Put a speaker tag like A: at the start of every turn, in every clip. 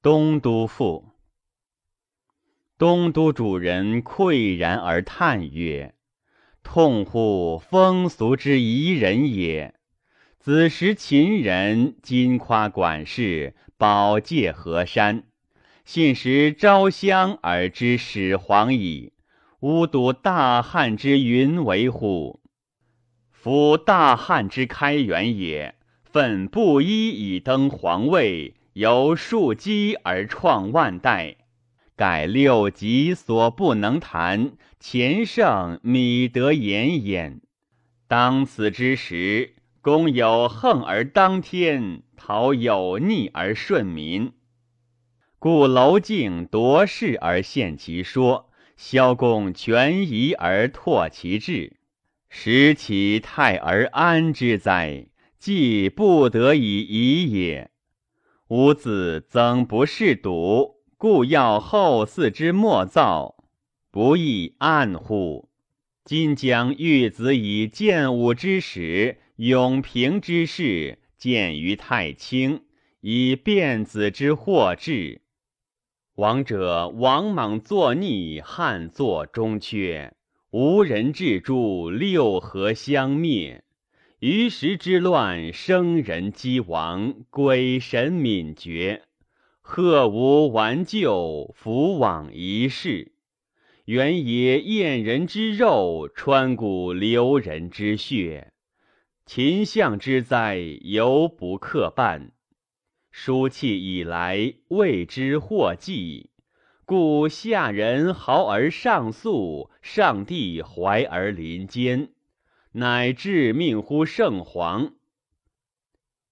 A: 东都赋。东都主人喟然而叹曰：“痛乎风俗之宜人也！子时秦人今夸管事，保戒河山，信时昭襄而知始皇矣。吾睹大汉之云为乎？夫大汉之开元也，奋布衣以登皇位。”由庶几而创万代，盖六极所不能谈，前圣米得言焉。当此之时，公有横而当天，陶有逆而顺民。故娄敬夺势而献其说，萧公权宜而拓其志，使其泰而安之哉？既不得已已也。吾子曾不是笃，故要后嗣之莫造，不亦暗乎？今将玉子以建武之始，永平之事，见于太清，以变子之祸至。王者王莽作逆，汉作中缺，无人治诸，六合相灭。于时之乱，生人击亡，鬼神泯绝，鹤无完旧，福往一世。原野燕人之肉，川谷流人之血。秦相之灾，犹不克半。书契以来，未知祸迹，故下人豪而上诉，上帝怀而临坚。乃致命乎圣皇。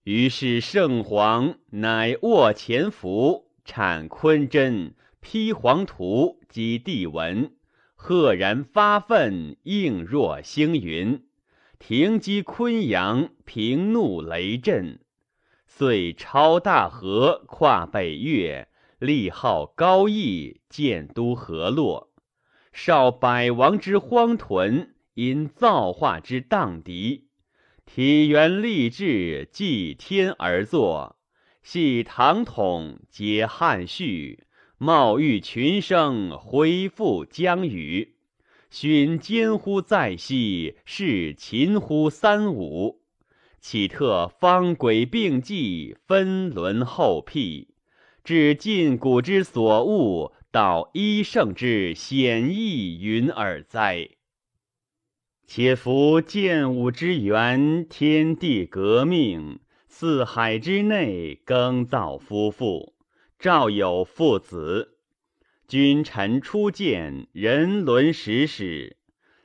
A: 于是圣皇乃握前服，产坤贞，披黄图，及帝文，赫然发愤，应若星云，停击昆阳，平怒雷震，遂超大河，跨北岳，立号高邑，建都河洛，少百王之荒屯。因造化之荡涤，体元立志，继天而作，系唐统，解汉序，茂育群生，恢复疆域，勋坚乎在昔，是秦乎三五，岂特方轨并济，分伦后辟，至晋古之所恶，到一圣之显义云尔哉？且夫建武之源，天地革命，四海之内，耕造夫妇，赵有父子，君臣初见，人伦始始，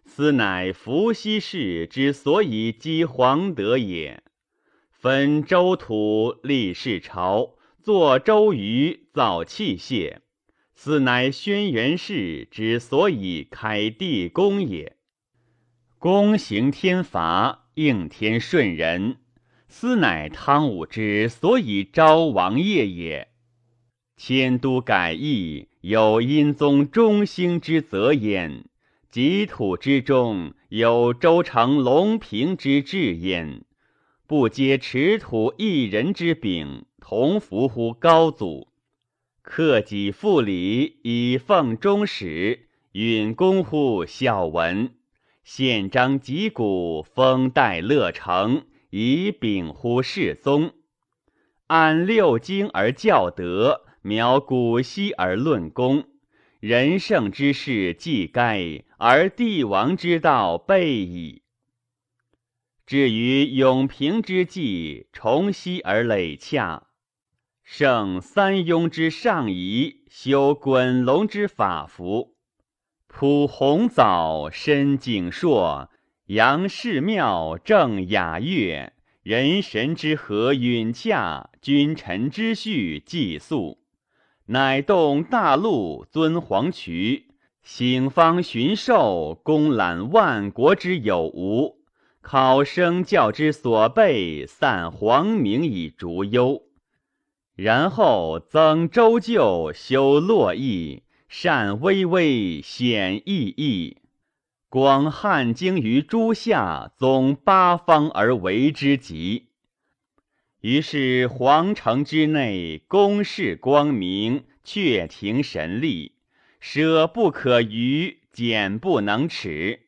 A: 斯乃伏羲氏之所以积黄德也。分周土，立世朝，作周瑜，造器械，斯乃轩辕氏之所以开地宫也。公行天罚，应天顺人，斯乃汤武之所以昭王业也。迁都改易，有殷宗中兴之泽焉；己土之中，有周成隆平之志焉。不皆持土一人之柄，同服乎高祖？克己复礼，以奉终始，允公乎孝文。宪章击鼓，封代乐成，以秉乎世宗。按六经而教德，描古稀而论功。人圣之事既该，而帝王之道备矣。至于永平之际，重熙而累洽，圣三庸之上仪，修滚龙之法服。普红藻，深景硕，杨氏庙，正雅乐，人神之和允洽，君臣之序祭肃，乃动大陆，尊黄渠，醒方巡狩，公览万国之有无，考生教之所备，散皇明以逐忧，然后增周旧，修洛邑。善巍巍，显奕奕，广汉经于诸夏，宗八方而为之极。于是皇城之内，宫室光明，阙庭神力，舍不可逾，俭不能耻。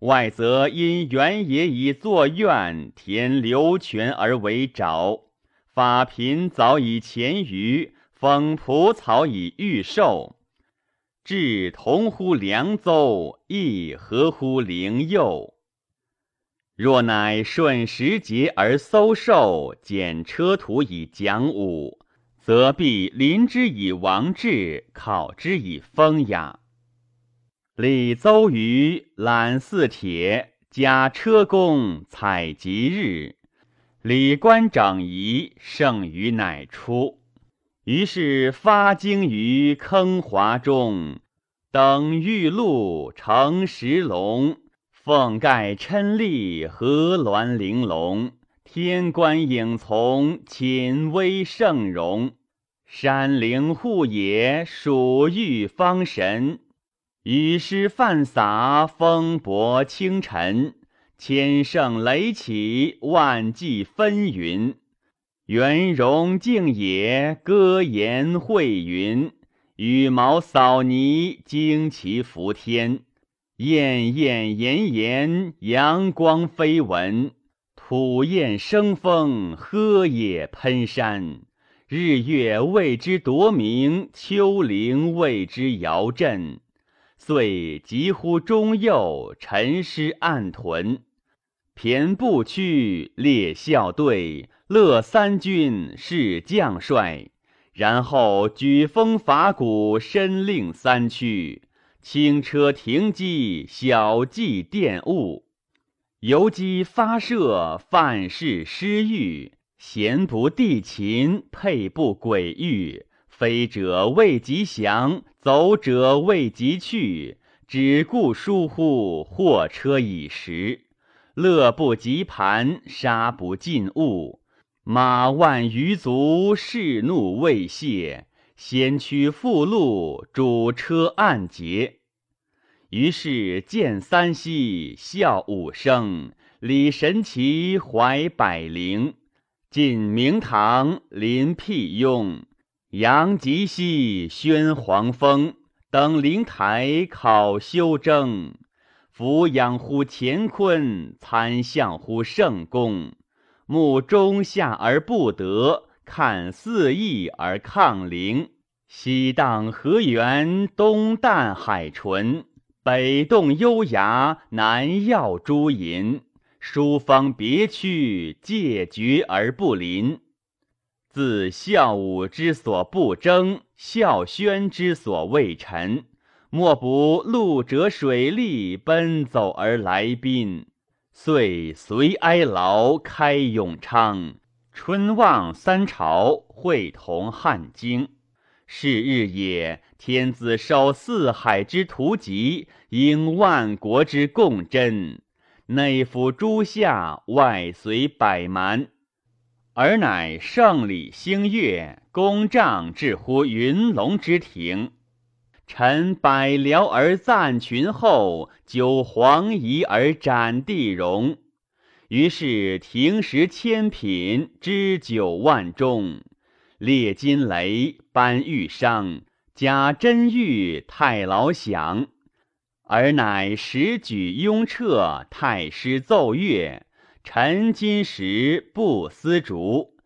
A: 外则因原野以作苑，填流泉而为沼，法嫔早已潜于，封蒲草以御兽。至同乎凉邹，亦合乎灵佑。若乃顺时节而搜寿，减车途以讲武，则必临之以王志，考之以风雅。礼邹于揽四铁，加车公采吉日，礼官整仪，圣于乃出。于是发经于坑华中，等玉露成石龙。凤盖琛丽，合鸾玲珑；天官影从，寝威圣容。山陵护野，蜀玉方神。雨湿泛洒，风薄清晨。千圣雷起，万骑纷纭。圆融静野，歌言会云。羽毛扫泥，旌旗伏天。燕燕炎炎，阳光飞蚊；土焰生风，喝野喷山。日月为之夺明，丘陵为之摇震。遂疾乎中右，陈师暗屯。骈步驱，列校队，乐三军，是将帅。然后举风伐鼓，申令三区。轻车停机，小计电物；游击发射，犯事失欲；闲不地勤，配不轨域。飞者未及降，走者未及去。只顾疏忽，货车已时；乐不及盘，杀不尽物。马万余足，士怒未泄。先驱复路，主车暗捷。于是见三溪，笑五声，礼神奇，怀百灵。进明堂，临辟雍，扬吉溪，宣黄风。登灵台，考修征。俯仰乎乾坤，参向乎圣宫。目中下而不得。看四翼而抗灵，西荡河源，东淡海淳，北动幽崖，南耀朱银。殊方别去，借绝而不临。自孝武之所不争，孝宣之所未陈，莫不陆者水利，奔走而来宾。遂随哀牢，开永昌。春望三朝，会同汉京。是日也，天子受四海之图籍，应万国之共珍。内服诸夏，外随百蛮，而乃圣礼星月，公帐至乎云龙之庭。臣百僚而赞群后，九黄仪而斩地荣。于是停食千品，知九万钟，列金雷，颁玉商，加真玉，太牢响。而乃时举雍彻，太师奏乐，陈金石不思竹，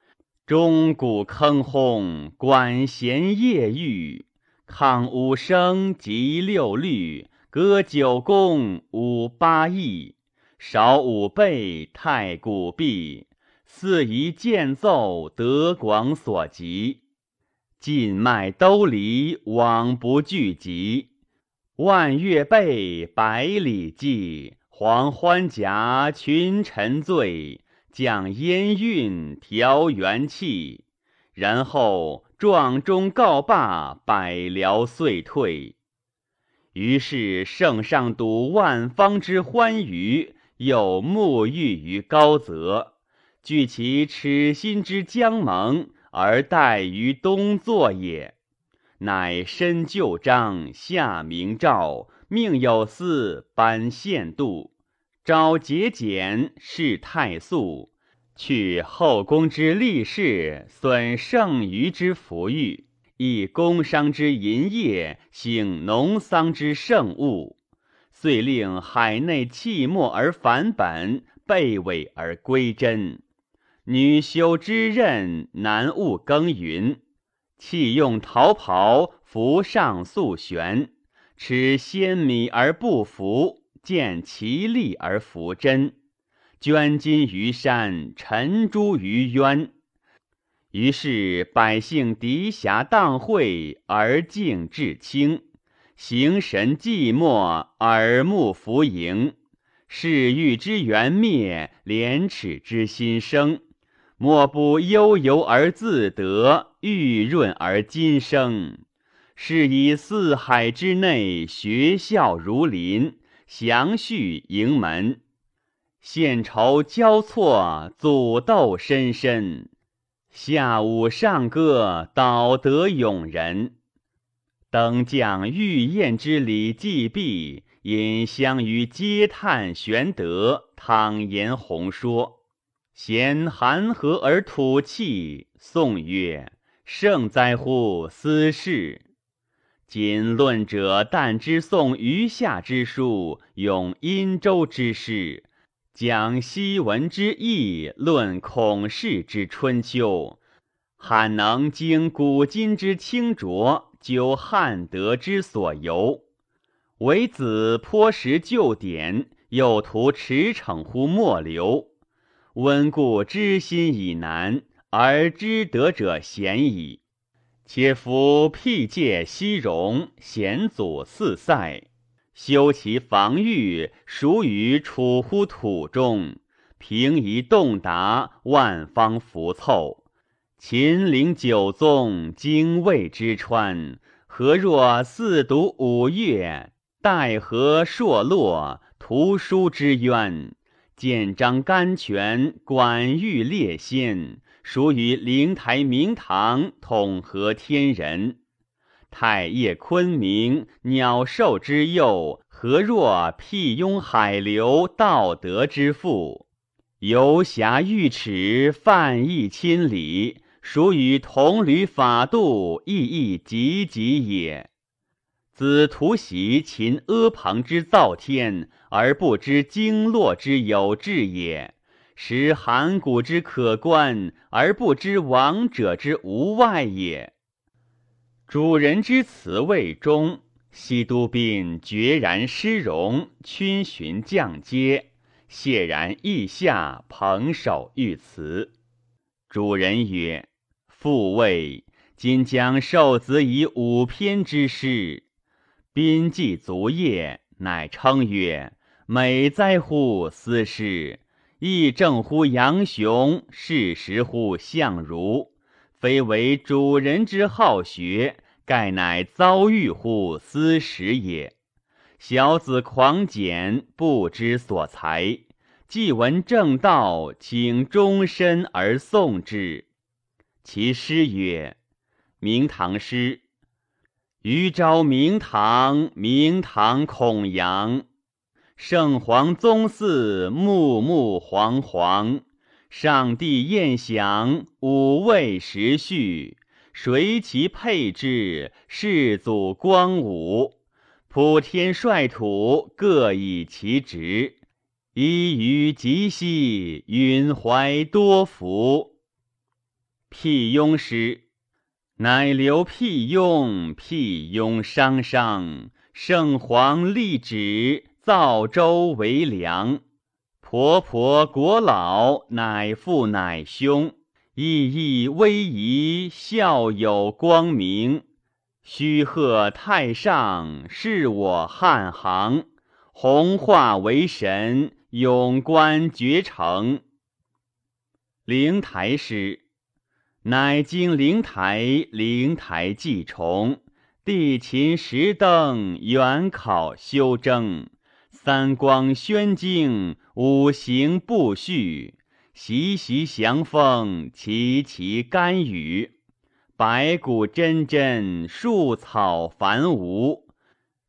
A: 钟鼓铿轰，管弦夜玉，抗五声，及六律，歌九宫，舞八佾。少五倍，太古毕；四夷见奏，德广所及。尽迈兜离，往不聚集。万月备，百里计。黄欢甲，群臣醉。讲烟韵，调元气。然后壮中告罢，百僚遂退。于是圣上睹万方之欢愉。又沐浴于高泽，据其耻心之将盟，而待于东作也。乃申旧章，下明诏，命有司颁献度，诏节俭，事太素。去后宫之利事，损剩余之福裕，以工商之淫业，兴农桑之盛物，遂令海内弃没而返本，背尾而归真。女修之任，男务耕耘，弃用桃袍，服上素玄，持鲜米而不服，见其利而服真，捐金于山，沉珠于渊。于是百姓涤霞荡秽而静至清，形神寂寞耳目浮盈，视欲之缘灭，廉耻之心生。莫不悠游而自得，玉润而今生。是以四海之内，学校如林，祥序盈门，献酬交错，祖斗深深。下午上歌，导德咏人。登将御宴之礼既毕，因相于嗟叹玄德，躺言宏说。贤含和而吐气，宋曰：“圣哉乎斯事！今论者但知宋余下之书，咏殷周之事，讲昔文之义，论孔氏之春秋，罕能经古今之清浊，究汉德之所由。唯子颇识旧典，又图驰骋乎末流。”温故知新已难，而知德者鲜矣。且夫辟戒西戎，贤祖四塞，修其防御，孰于处乎土中？平夷洞达，万方浮凑。秦陵九宗，精卫之川，何若四渎五岳？待河朔洛，图书之渊。建章甘泉，管玉列仙，属于灵台明堂，统合天人。太液昆明，鸟兽之幼，何若辟雍海流，道德之父？游侠御尺，泛溢千里，属与同旅法度，意义极极也。子徒袭秦阿房之造天，而不知经络之有志也；识函谷之可观，而不知王者之无外也。主人之辞未终，西都兵决然失容，群寻降阶，谢然意下，捧手欲辞。主人曰：“父谓今将受子以五篇之诗。”宾既足业，乃称曰：“美哉乎斯事！义正乎杨雄，事实乎相如。非为主人之好学，盖乃遭遇乎斯时也。小子狂简，不知所才。既闻正道，请终身而诵之。”其诗曰：“明堂诗。”余昭明堂，明堂孔阳，圣皇宗嗣，穆穆皇皇。上帝宴享，五味时序，谁其配之？世祖光武，普天率土，各以其职。一于极兮，允怀多福。辟雍诗。乃留辟雍，辟雍商商，圣皇立旨，造周为梁。婆婆国老，乃父乃兄，义义威仪，孝有光明。须贺太上，是我汉行。弘化为神，永观绝成。灵台诗。乃经灵台，灵台既重，地勤石灯，元考修征，三光宣经，五行布序，习习祥风，齐齐甘雨，白骨真真，树草繁芜，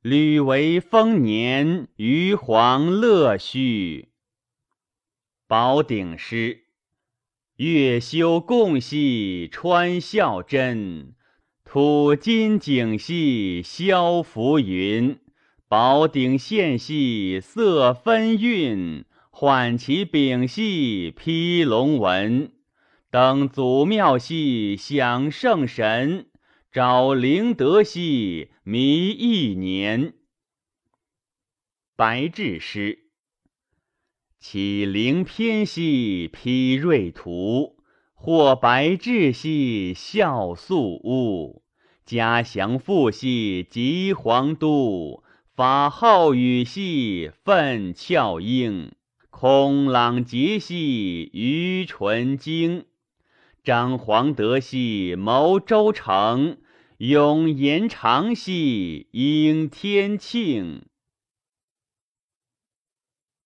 A: 屡为丰年，余黄乐序。宝鼎诗。月修共系穿孝真，土金景系消浮云。宝鼎线系色分韵，缓其丙系披龙纹。登祖庙系享圣神，找灵德系弥一年。白志诗。起灵偏兮披瑞图，或白志兮孝素屋。家祥父兮吉皇都，法号羽兮奋翘英。空朗节兮于纯经，张皇德兮谋周成，永延长兮应天庆。